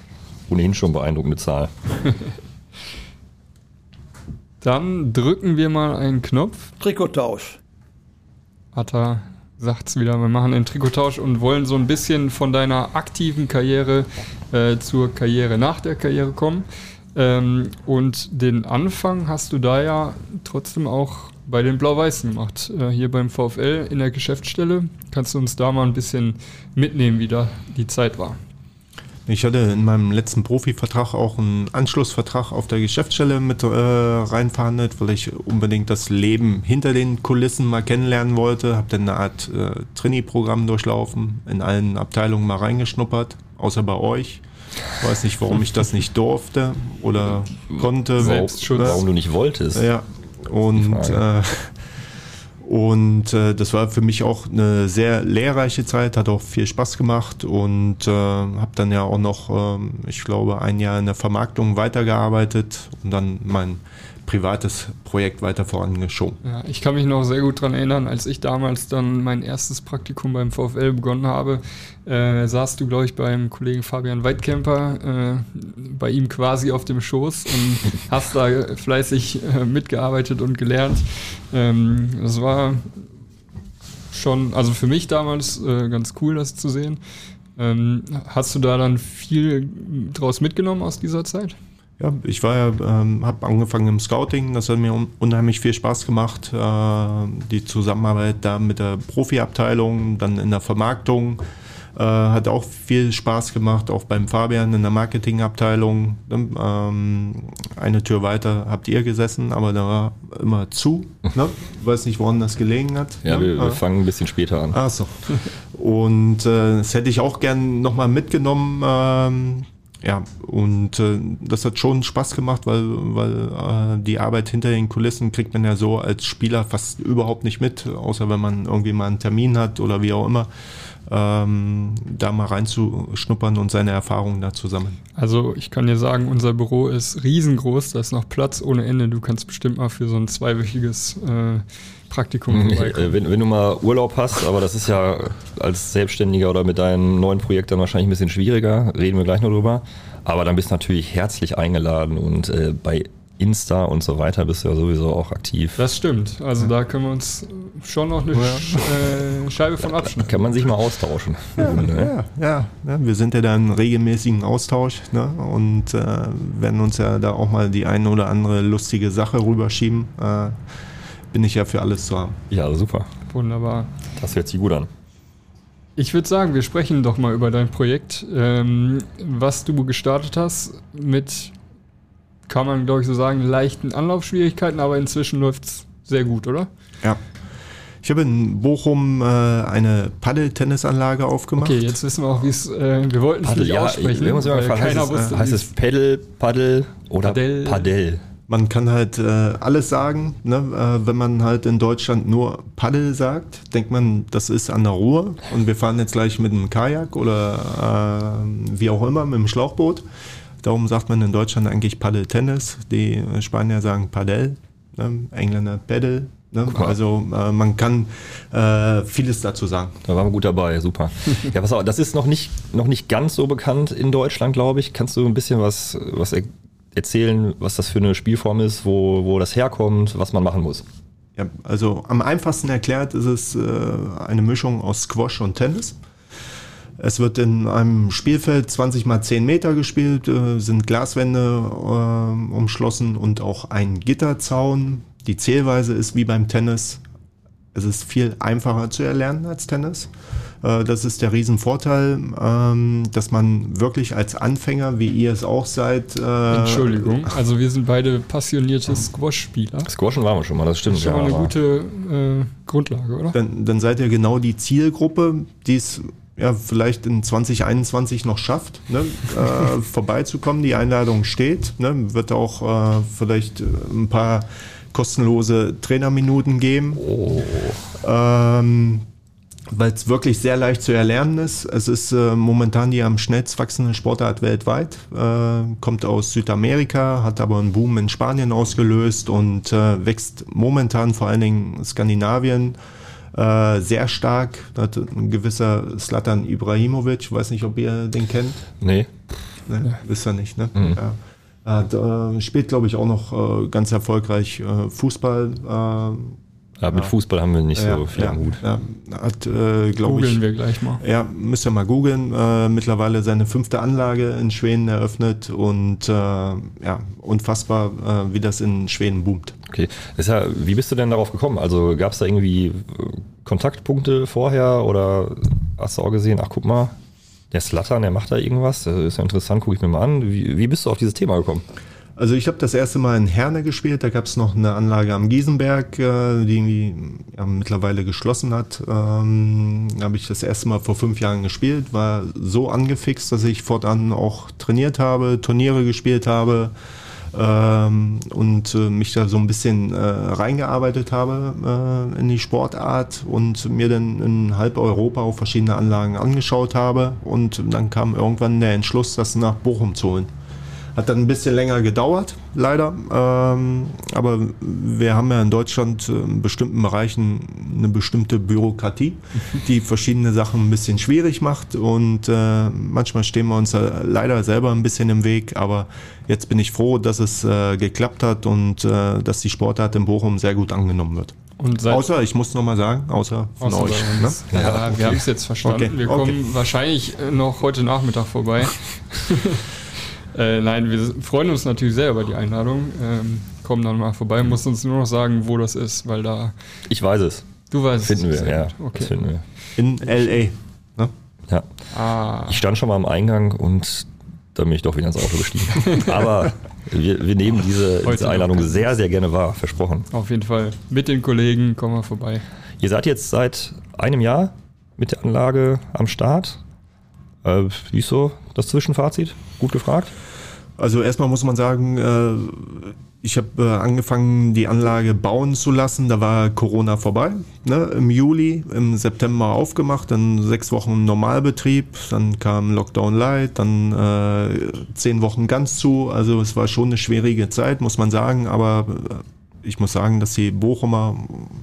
ohnehin schon beeindruckende Zahl. [laughs] Dann drücken wir mal einen Knopf. Trikottausch. Atta sagt's wieder, wir machen den Trikottausch und wollen so ein bisschen von deiner aktiven Karriere äh, zur Karriere nach der Karriere kommen. Ähm, und den Anfang hast du da ja trotzdem auch bei den Blau-Weißen gemacht, äh, hier beim VfL in der Geschäftsstelle. Kannst du uns da mal ein bisschen mitnehmen, wie da die Zeit war? Ich hatte in meinem letzten Profivertrag auch einen Anschlussvertrag auf der Geschäftsstelle mit äh, reinverhandelt, weil ich unbedingt das Leben hinter den Kulissen mal kennenlernen wollte. Habe dann eine Art äh, Trainee-Programm durchlaufen, in allen Abteilungen mal reingeschnuppert, außer bei euch. Weiß nicht, warum ich das nicht durfte oder konnte. Selbstschutz. Ne? Warum du nicht wolltest? Ja, und, äh, und äh, das war für mich auch eine sehr lehrreiche Zeit, hat auch viel Spaß gemacht und äh, habe dann ja auch noch, ähm, ich glaube, ein Jahr in der Vermarktung weitergearbeitet und dann mein privates Projekt weiter vorangeschoben. Ja, ich kann mich noch sehr gut daran erinnern, als ich damals dann mein erstes Praktikum beim VfL begonnen habe, äh, saßt du, glaube ich, beim Kollegen Fabian Weidkemper, äh, bei ihm quasi auf dem Schoß und [laughs] hast da fleißig äh, mitgearbeitet und gelernt. Ähm, das war schon, also für mich damals äh, ganz cool, das zu sehen. Ähm, hast du da dann viel draus mitgenommen aus dieser Zeit? Ja, ich war ja, ähm, habe angefangen im Scouting, das hat mir un unheimlich viel Spaß gemacht. Äh, die Zusammenarbeit da mit der Profiabteilung, dann in der Vermarktung äh, hat auch viel Spaß gemacht, auch beim Fabian in der Marketingabteilung. Ähm, eine Tür weiter habt ihr gesessen, aber da war immer zu. Ne? Weiß nicht, woran das gelegen hat. Ja, ne? wir, wir Äh, fangen ein bisschen später an. Ach so. Und äh, das hätte ich auch gern nochmal mitgenommen. Ähm, ja, und äh, das hat schon Spaß gemacht, weil, weil äh, die Arbeit hinter den Kulissen kriegt man ja so als Spieler fast überhaupt nicht mit, außer wenn man irgendwie mal einen Termin hat oder wie auch immer, ähm, da mal reinzuschnuppern und seine Erfahrungen da zu sammeln. Also ich kann dir sagen, unser Büro ist riesengroß, da ist noch Platz ohne Ende. Du kannst bestimmt mal für so ein zweiwöchiges äh, Praktikum vorbeikommen. Äh, Wenn, wenn du mal Urlaub hast, aber das ist ja als Selbstständiger oder mit deinem neuen Projekt dann wahrscheinlich ein bisschen schwieriger, reden wir gleich noch drüber. Aber dann bist du natürlich herzlich eingeladen und äh, bei Insta und so weiter bist du ja sowieso auch aktiv. Das stimmt. Also da können wir uns schon noch eine Sch äh, Scheibe von abschneiden. Kann man sich mal austauschen. Ne? Ja, ja, ja, wir sind ja da im regelmäßigen Austausch ne? und äh, werden uns ja da auch mal die eine oder andere lustige Sache rüberschieben. Äh, bin ich ja für alles zu haben. Ja, super. Wunderbar. Das hört sich gut an. Ich würde sagen, wir sprechen doch mal über dein Projekt, ähm, was du gestartet hast mit, kann man glaube ich so sagen, leichten Anlaufschwierigkeiten, aber inzwischen läuft es sehr gut, oder? Ja. Ich habe in Bochum äh, eine Paddel-Tennisanlage aufgemacht. Okay, jetzt wissen wir auch, wie es, äh, wir wollten es nicht aussprechen, wir haben uns immer weil keiner heißt, es, wusste, äh, heißt es Pedal, Paddel oder Padel. Padel? Man kann halt äh, alles sagen. Ne? Äh, wenn man halt in Deutschland nur Paddel sagt, denkt man, das ist an der Ruhr und wir fahren jetzt gleich mit einem Kajak oder äh, wie auch immer mit einem Schlauchboot. Darum sagt man in Deutschland eigentlich Paddel-Tennis. Die Spanier sagen Padel, ne? Engländer Paddle, Ne? Also äh, man kann äh, vieles dazu sagen. Da waren wir gut dabei, super. [laughs] ja, pass auf, das ist noch nicht, noch nicht ganz so bekannt in Deutschland, glaube ich. Kannst du ein bisschen was, was er erzählen, was das für eine Spielform ist, wo, wo das herkommt, was man machen muss? Ja, also am einfachsten erklärt ist es äh, eine Mischung aus Squash und Tennis. Es wird in einem Spielfeld 20 mal 10 Meter gespielt, äh, sind Glaswände äh, umschlossen und auch ein Gitterzaun. Die Zählweise ist wie beim Tennis. Es ist viel einfacher zu erlernen als Tennis. Äh, das ist der Riesenvorteil, ähm, dass man wirklich als Anfänger, wie ihr es auch seid. Äh, Entschuldigung, [laughs] also wir sind beide passionierte Squash-Spieler. Squashen waren wir schon mal, das stimmt. Das ist schon mal eine gute äh, Grundlage, oder? Dann, dann seid ihr genau die Zielgruppe, die es ja, vielleicht in 2021 noch schafft, ne, äh, [laughs] vorbeizukommen. Die Einladung steht. Ne, wird auch äh, vielleicht ein paar kostenlose Trainerminuten geben. Oh. Ähm, weil es wirklich sehr leicht zu erlernen ist. Es ist äh, momentan die am schnellst wachsende Sportart weltweit, äh, kommt aus Südamerika, hat aber einen Boom in Spanien ausgelöst und äh, wächst momentan vor allen Dingen Skandinavien, äh, sehr stark. Da hat ein gewisser Slatan Ibrahimovic, weiß nicht, ob ihr den kennt. Nee. nee wisst ihr nicht, ne? Mhm. Ja. Hat, äh, spielt, glaube ich, auch noch äh, ganz erfolgreich äh, Fußball. Äh, ja, mit Fußball haben wir nicht ja, so viel ja, am Hut. Ja, hat, äh, glaube ich. wir gleich mal. Ja, müsst ihr mal googeln. Äh, mittlerweile seine fünfte Anlage in Schweden eröffnet und äh, ja, unfassbar, äh, wie das in Schweden boomt. Okay. Ja, wie bist du denn darauf gekommen? Also gab es da irgendwie Kontaktpunkte vorher oder hast du auch gesehen, ach guck mal, der Slattern, der macht da irgendwas, das ist ja interessant, gucke ich mir mal an. Wie, wie bist du auf dieses Thema gekommen? Also ich habe das erste Mal in Herne gespielt, da gab es noch eine Anlage am Giesenberg, äh, die ja, mittlerweile geschlossen hat. Ähm, da habe ich das erste Mal vor fünf Jahren gespielt, war so angefixt, dass ich fortan auch trainiert habe, Turniere gespielt habe ähm, und äh, mich da so ein bisschen äh, reingearbeitet habe äh, in die Sportart und mir dann in halb Europa auch verschiedene Anlagen angeschaut habe und dann kam irgendwann der Entschluss, das nach Bochum zu holen. Hat dann ein bisschen länger gedauert, leider. Ähm, aber wir haben ja in Deutschland in bestimmten Bereichen eine bestimmte Bürokratie, die verschiedene Sachen ein bisschen schwierig macht. Und äh, manchmal stehen wir uns leider selber ein bisschen im Weg. Aber jetzt bin ich froh, dass es äh, geklappt hat und äh, dass die Sportart in Bochum sehr gut angenommen wird. außer, ich muss nochmal sagen, außer von außer euch. Ne? Ja, ja okay. wir haben es jetzt verstanden. Okay. Wir kommen okay. wahrscheinlich noch heute Nachmittag vorbei. [laughs] Äh, nein, wir freuen uns natürlich sehr über die Einladung. Ähm, kommen dann mal vorbei, muss uns nur noch sagen, wo das ist, weil da. Ich weiß es. Du weißt finden es. Wir, ja, okay. Das finden wir. In LA. Ne? Ja. Ah. Ich stand schon mal am Eingang und da bin ich doch wieder ins Auto gestiegen. [laughs] Aber wir, wir nehmen diese, diese Einladung sehr, sehr gerne wahr, versprochen. Auf jeden Fall. Mit den Kollegen kommen wir vorbei. Ihr seid jetzt seit einem Jahr mit der Anlage am Start. Äh, wie ist so das Zwischenfazit? Gut gefragt? Also erstmal muss man sagen, äh, ich habe äh, angefangen, die Anlage bauen zu lassen. Da war Corona vorbei. Ne? Im Juli, im September aufgemacht, dann sechs Wochen Normalbetrieb, dann kam Lockdown Light, dann äh, zehn Wochen ganz zu. Also es war schon eine schwierige Zeit, muss man sagen. Aber äh, ich muss sagen, dass die Bochumer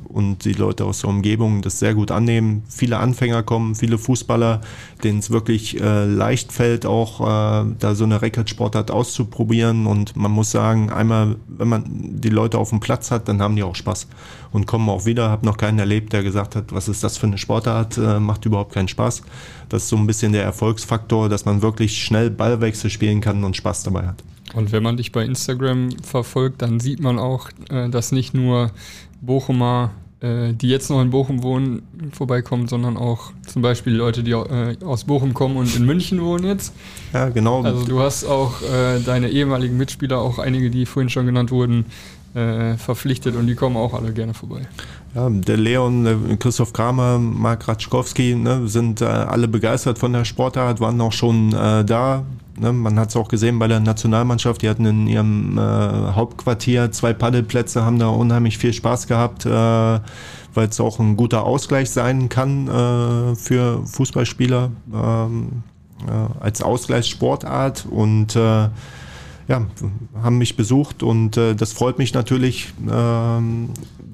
und die Leute aus der Umgebung das sehr gut annehmen. Viele Anfänger kommen, viele Fußballer, denen es wirklich äh, leicht fällt, auch äh, da so eine Rekordsportart auszuprobieren. Und man muss sagen, einmal, wenn man die Leute auf dem Platz hat, dann haben die auch Spaß und kommen auch wieder. Hab noch keinen erlebt, der gesagt hat, was ist das für eine Sportart, äh, macht überhaupt keinen Spaß. Das ist so ein bisschen der Erfolgsfaktor, dass man wirklich schnell Ballwechsel spielen kann und Spaß dabei hat. Und wenn man dich bei Instagram verfolgt, dann sieht man auch, äh, dass nicht nur Bochumer, äh, die jetzt noch in Bochum wohnen, vorbeikommen, sondern auch zum Beispiel Leute, die äh, aus Bochum kommen und in München wohnen jetzt. Ja, genau. Also du hast auch deine ehemaligen Mitspieler, auch einige, die vorhin schon genannt wurden, verpflichtet und die kommen auch alle gerne vorbei. Ja, der Leon, der Christoph Kramer, Mark Ratschkowski ne, sind äh, alle begeistert von der Sportart, waren auch schon äh, da. Ne, man hat es auch gesehen bei der Nationalmannschaft, die hatten in ihrem äh, Hauptquartier zwei Paddelplätze, haben da unheimlich viel Spaß gehabt, äh, weil es auch ein guter Ausgleich sein kann äh, für Fußballspieler ähm, äh, als Ausgleichssportart und ja, haben mich besucht und äh, das freut mich natürlich.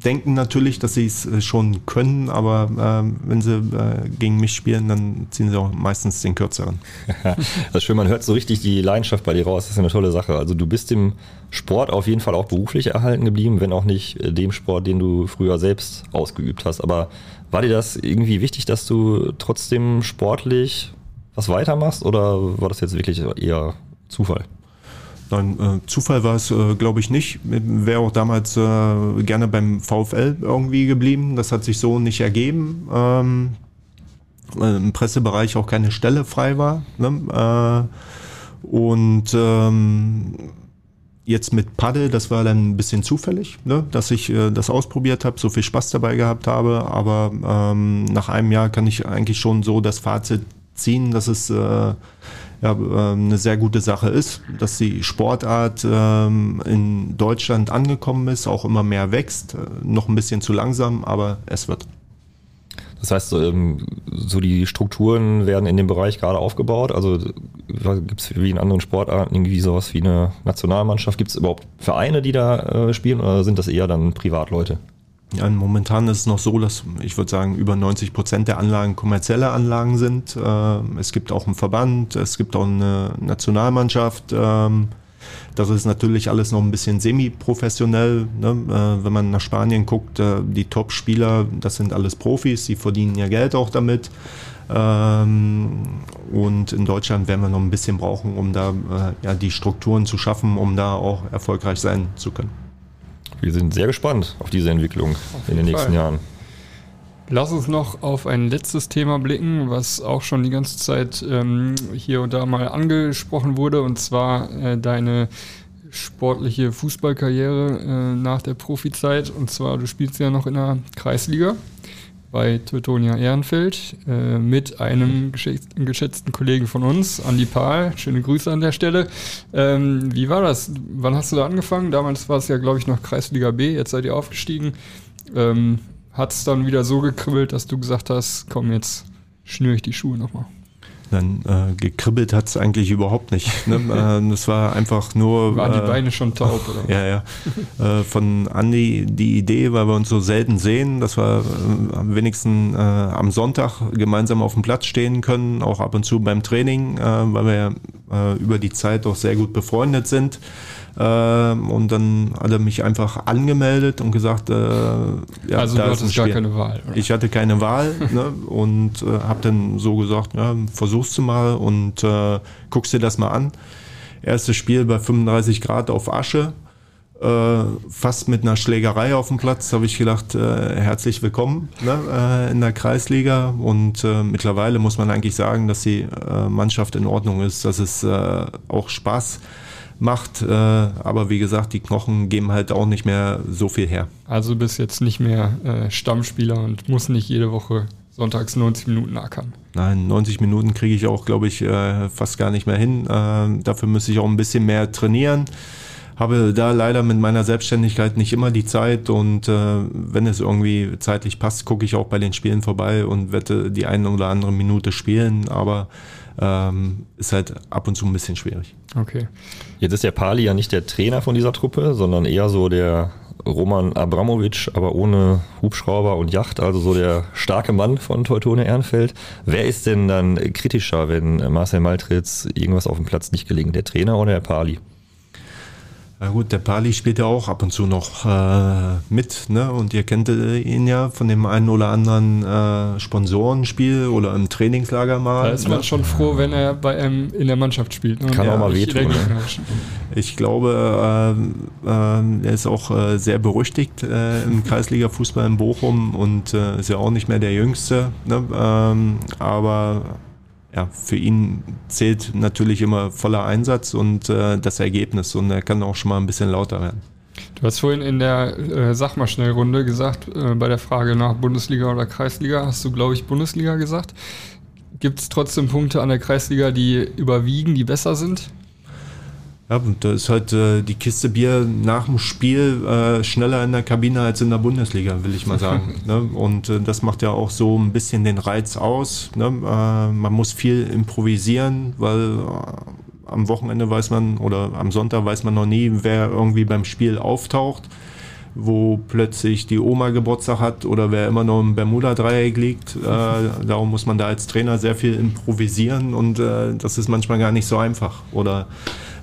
Denken natürlich, dass sie es äh, schon können, aber ähm, wenn sie äh, gegen mich spielen, dann ziehen sie auch meistens den kürzeren. [laughs] das ist schön, man hört so richtig die Leidenschaft bei dir raus. Das ist eine tolle Sache. Also du bist dem Sport auf jeden Fall auch beruflich erhalten geblieben, wenn auch nicht äh, dem Sport, den du früher selbst ausgeübt hast. Aber war dir das irgendwie wichtig, dass du trotzdem sportlich was weitermachst oder war das jetzt wirklich eher Zufall? Nein, äh, Zufall war es, äh, glaube ich, nicht. Wäre auch damals äh, gerne beim VfL irgendwie geblieben. Das hat sich so nicht ergeben. Ähm, äh, Im Pressebereich auch keine Stelle frei war. Ne? Äh, und ähm, jetzt mit Paddel, das war dann ein bisschen zufällig, ne? dass ich äh, das ausprobiert habe, so viel Spaß dabei gehabt habe. Aber ähm, nach einem Jahr kann ich eigentlich schon so das Fazit ziehen, dass es äh, ja, ähm, eine sehr gute Sache ist, dass die Sportart ähm, in Deutschland angekommen ist, auch immer mehr wächst, äh, noch ein bisschen zu langsam, aber es wird. Das heißt, ähm, so die Strukturen werden in dem Bereich gerade aufgebaut. Also gibt es wie in anderen Sportarten irgendwie sowas wie eine Nationalmannschaft? Gibt es überhaupt Vereine, die da äh, spielen oder sind das eher dann Privatleute? Ja, momentan ist es noch so, dass ich würde sagen, über 90 Prozent der Anlagen kommerzielle Anlagen sind. Ähm, es gibt auch einen Verband, es gibt auch eine Nationalmannschaft. Ähm, das ist natürlich alles noch ein bisschen semi-professionell. Ne? Äh, wenn man nach Spanien guckt, äh, die Top-Spieler, das sind alles Profis, die verdienen ja Geld auch damit. Ähm, und in Deutschland werden wir noch ein bisschen brauchen, um da äh, ja, die Strukturen zu schaffen, um da auch erfolgreich sein zu können. Wir sind sehr gespannt auf diese Entwicklung auf in den nächsten Fall. Jahren. Lass uns noch auf ein letztes Thema blicken, was auch schon die ganze Zeit ähm, hier und da mal angesprochen wurde, und zwar äh, deine sportliche Fußballkarriere äh, nach der Profizeit. Und zwar, du spielst ja noch in der Kreisliga bei Teutonia Ehrenfeld äh, mit einem geschätzten, Kollegen von uns, Andi Pahl. Schöne Grüße an der Stelle. Ähm, wie war das? Wann hast du da angefangen? Damals war es ja, glaube ich, noch Kreisliga B. Jetzt seid ihr aufgestiegen. Ähm, Hat es dann wieder so gekribbelt, dass du gesagt hast, komm, jetzt schnüre ich die Schuhe nochmal? Dann äh, gekribbelt hat es eigentlich überhaupt nicht. Ne? [laughs] äh, das war einfach nur. Waren die äh, Beine schon taub, oder? Ja, ja. [laughs] äh, von Andi die Idee, weil wir uns so selten sehen, dass wir äh, am wenigsten äh, am Sonntag gemeinsam auf dem Platz stehen können, auch ab und zu beim Training, äh, weil wir ja über die Zeit doch sehr gut befreundet sind. Ähm, und dann hat er mich einfach angemeldet und gesagt, äh, ja, also da du hattest gar keine Wahl. Oder? Ich hatte keine Wahl [laughs] ne, und äh, habe dann so gesagt, ja, versuchst du mal und äh, guckst dir das mal an. Erstes Spiel bei 35 Grad auf Asche. Äh, fast mit einer Schlägerei auf dem Platz, habe ich gedacht, äh, herzlich willkommen ne, äh, in der Kreisliga. Und äh, mittlerweile muss man eigentlich sagen, dass die äh, Mannschaft in Ordnung ist, dass es äh, auch Spaß macht macht. Äh, aber wie gesagt, die Knochen geben halt auch nicht mehr so viel her. Also du bist jetzt nicht mehr äh, Stammspieler und musst nicht jede Woche sonntags 90 Minuten ackern. Nein, 90 Minuten kriege ich auch, glaube ich, äh, fast gar nicht mehr hin. Äh, dafür müsste ich auch ein bisschen mehr trainieren. Habe da leider mit meiner Selbstständigkeit nicht immer die Zeit und wenn es irgendwie zeitlich passt, gucke ich auch bei den Spielen vorbei und werde die eine oder andere Minute spielen. Aber ähm, ist halt ab und zu ein bisschen schwierig. Okay. Jetzt ist der Pali ja nicht der Trainer von dieser Truppe, sondern eher so der Roman Abramovic, aber ohne Hubschrauber und Yacht, also so der starke Mann von Teutone Ehrenfeld. Wer ist denn dann kritischer, wenn Marcel Maltritz irgendwas auf dem Platz nicht gelingt, der Trainer oder der Pali? Na gut, der Pali spielt ja auch ab und zu noch äh, mit, ne? Und ihr kennt ihn ja von dem einen oder anderen äh, Sponsorenspiel oder im Trainingslager mal. Da ist man ne? schon froh, wenn er bei einem in der Mannschaft spielt. Ne? Kann ja, auch mal wehtun. Ne? Ich glaube, äh, äh, er ist auch äh, sehr berüchtigt äh, im Kreisliga-Fußball in Bochum und äh, ist ja auch nicht mehr der Jüngste. Ne? Ähm, aber ja, für ihn zählt natürlich immer voller Einsatz und äh, das Ergebnis und er kann auch schon mal ein bisschen lauter werden. Du hast vorhin in der äh, Sag mal gesagt, äh, bei der Frage nach Bundesliga oder Kreisliga, hast du, glaube ich, Bundesliga gesagt. Gibt es trotzdem Punkte an der Kreisliga, die überwiegen, die besser sind? Ja, und da ist halt äh, die Kiste Bier nach dem Spiel äh, schneller in der Kabine als in der Bundesliga, will ich mal sagen. [laughs] ne? Und äh, das macht ja auch so ein bisschen den Reiz aus. Ne? Äh, man muss viel improvisieren, weil äh, am Wochenende weiß man oder am Sonntag weiß man noch nie, wer irgendwie beim Spiel auftaucht, wo plötzlich die Oma Geburtstag hat oder wer immer noch im Bermuda-Dreieck liegt. Äh, darum muss man da als Trainer sehr viel improvisieren und äh, das ist manchmal gar nicht so einfach. Oder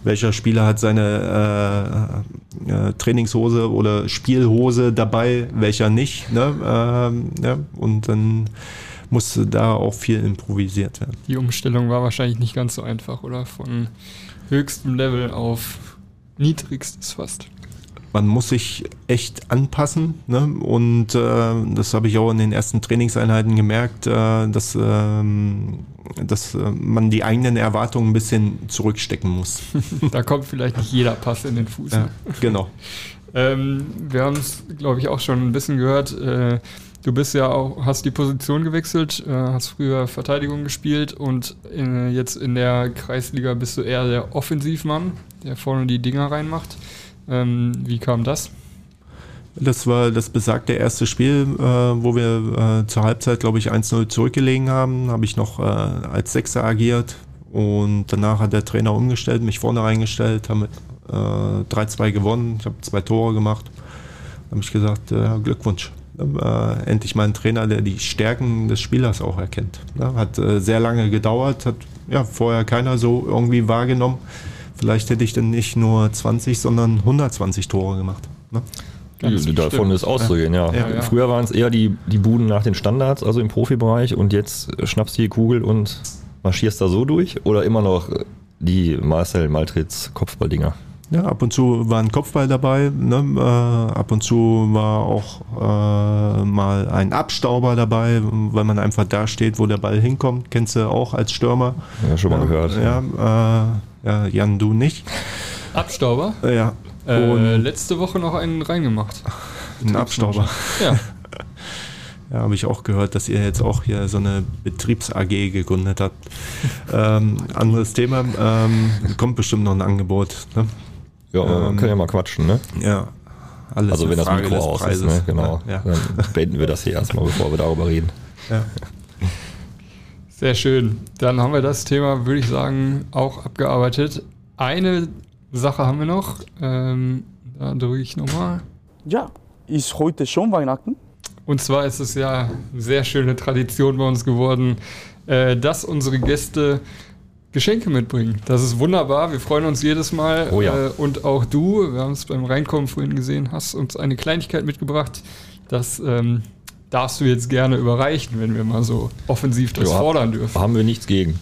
welcher Spieler hat seine äh, äh, Trainingshose oder Spielhose dabei, welcher nicht. Ne? Ähm, ja, und dann musste da auch viel improvisiert werden. Die Umstellung war wahrscheinlich nicht ganz so einfach, oder? Von höchstem Level auf niedrigstes fast. Man muss sich echt anpassen ne? und äh, das habe ich auch in den ersten Trainingseinheiten gemerkt, äh, dass, ähm, dass äh, man die eigenen Erwartungen ein bisschen zurückstecken muss. [laughs] da kommt vielleicht nicht jeder Pass in den Fuß. Ja, genau. ähm, wir haben es, glaube ich, auch schon ein bisschen gehört. Äh, Du bist ja auch, hast die Position gewechselt, äh, hast früher Verteidigung gespielt und in, jetzt in der Kreisliga bist du eher der Offensivmann, der vorne die Dinger reinmacht. Ähm, wie kam das? Das war das besagte erste Spiel, äh, wo wir äh, zur Halbzeit, glaube ich, 1-0 zurückgelegen haben. Habe ich noch äh, als Sechser agiert und danach hat der Trainer umgestellt, mich vorne reingestellt, haben äh, 3-2 gewonnen. Ich habe zwei Tore gemacht. Habe ich gesagt, äh, Glückwunsch äh, endlich mal ein Trainer, der die Stärken des Spielers auch erkennt. Ne? Hat äh, sehr lange gedauert, hat ja vorher keiner so irgendwie wahrgenommen. Vielleicht hätte ich dann nicht nur 20, sondern 120 Tore gemacht. Ne? Ganz davon ist auszugehen, ja. ja. ja. Früher waren es eher die, die Buden nach den Standards, also im Profibereich, und jetzt schnappst du die Kugel und marschierst da so durch? Oder immer noch die Marcel Maltritz Kopfballdinger? Ja, ab und zu war ein Kopfball dabei, ne? äh, ab und zu war auch äh, mal ein Abstauber dabei, weil man einfach da steht, wo der Ball hinkommt. Kennst du auch als Stürmer? Ja, schon mal ja, gehört. Ja, äh, ja, Jan, du nicht. Abstauber? Ja. Äh, letzte Woche noch einen reingemacht. Ein Abstauber. Ja. [laughs] Ja, habe ich auch gehört, dass ihr jetzt auch hier so eine Betriebs-AG gegründet habt. [laughs] ähm, anderes Thema, ähm, kommt bestimmt noch ein Angebot. Ne? Ja, ähm, können ja mal quatschen, ne? Ja. Alles also wenn das Mikro aus Preises. ist, ne? genau. Ja. Dann beenden wir das hier erstmal, bevor wir darüber reden. Ja. Sehr schön. Dann haben wir das Thema, würde ich sagen, auch abgearbeitet. Eine Sache haben wir noch. Ähm, da drücke ich nochmal. Ja, ist heute schon Weihnachten? Und zwar ist es ja eine sehr schöne Tradition bei uns geworden, äh, dass unsere Gäste Geschenke mitbringen. Das ist wunderbar. Wir freuen uns jedes Mal. Oh ja. Äh, und auch du, wir haben es beim Reinkommen vorhin gesehen, hast uns eine Kleinigkeit mitgebracht. Das ähm, darfst du jetzt gerne überreichen, wenn wir mal so offensiv das ja, fordern dürfen. Haben wir nichts gegen.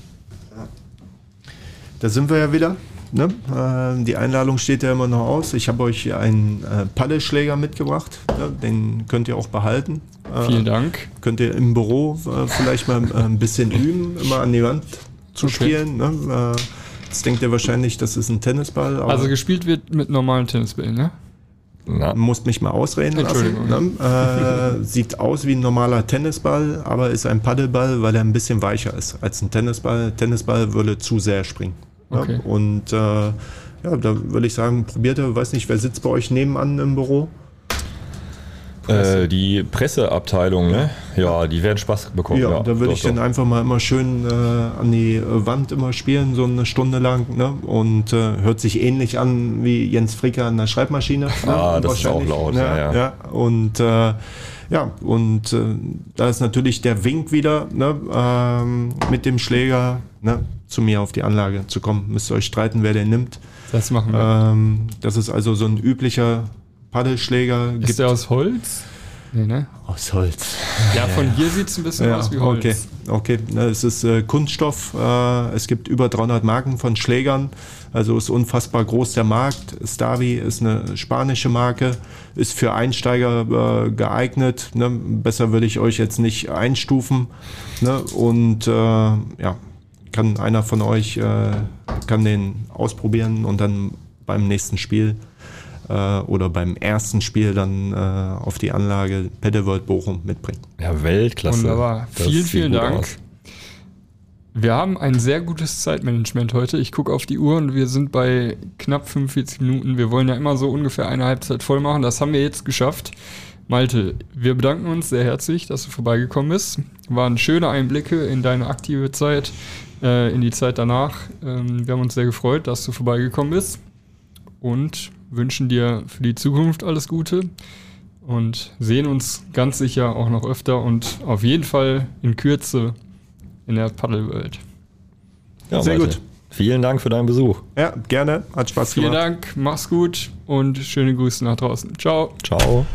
Da sind wir ja wieder. Ne? Äh, die Einladung steht ja immer noch aus. Ich habe euch einen äh, Paddelschläger mitgebracht. Ne? Den könnt ihr auch behalten. Äh, Vielen Dank. Könnt ihr im Büro äh, vielleicht mal äh, ein bisschen üben, immer an die Wand zu okay. spielen. Ne? Äh, jetzt denkt ihr wahrscheinlich, das ist ein Tennisball. also gespielt wird mit normalen Tennisbällen, ne? Ja. Musst mich mal ausreden lassen. Ne? Äh, sieht aus wie ein normaler Tennisball, aber ist ein Paddelball, weil er ein bisschen weicher ist als ein Tennisball. Tennisball würde zu sehr springen. Okay. Ne? Und äh, ja, da würde ich sagen, probiert er. Weiß nicht, wer sitzt bei euch nebenan im Büro? Äh, die Presseabteilung, ne? Ja, die werden Spaß bekommen. Ja, ja da würde ich dann einfach mal immer schön äh, an die Wand immer spielen, so eine Stunde lang, ne? Und äh, hört sich ähnlich an wie Jens Fricker an der Schreibmaschine. Ah, ne? das ist auch laut, ja. ja, ja. Und äh, ja, und äh, da ist natürlich der Wink wieder, ne? Ähm, mit dem Schläger, ne? Zu mir auf die Anlage zu kommen. Müsst ihr euch streiten, wer den nimmt. Das machen wir. Ähm, das ist also so ein üblicher Paddelschläger. Ist gibt. der aus Holz? Nee, ne? Aus Holz. Ja, von hier sieht es ein bisschen ja, aus wie Holz. Okay, okay. es ist äh, Kunststoff. Äh, es gibt über 300 Marken von Schlägern. Also ist unfassbar groß der Markt. Stavi ist eine spanische Marke, ist für Einsteiger äh, geeignet. Ne? Besser würde ich euch jetzt nicht einstufen. Ne? Und äh, ja, kann einer von euch äh, kann den ausprobieren und dann beim nächsten Spiel äh, oder beim ersten Spiel dann äh, auf die Anlage Pedalworld Bochum mitbringen. Ja, Weltklasse. Wunderbar. Das vielen, vielen Dank. Aus. Wir haben ein sehr gutes Zeitmanagement heute. Ich gucke auf die Uhr und wir sind bei knapp 45 Minuten. Wir wollen ja immer so ungefähr eine Halbzeit voll machen. Das haben wir jetzt geschafft. Malte, wir bedanken uns sehr herzlich, dass du vorbeigekommen bist. Waren schöne Einblicke in deine aktive Zeit, äh, in die Zeit danach. Ähm, wir haben uns sehr gefreut, dass du vorbeigekommen bist und wünschen dir für die Zukunft alles Gute und sehen uns ganz sicher auch noch öfter und auf jeden Fall in Kürze in der Paddle World. Ja, Sehr Malte, gut. Vielen Dank für deinen Besuch. Ja, gerne. Hat Spaß Vielen gemacht. Dank, mach's gut und schöne Grüße nach draußen. Ciao. Ciao.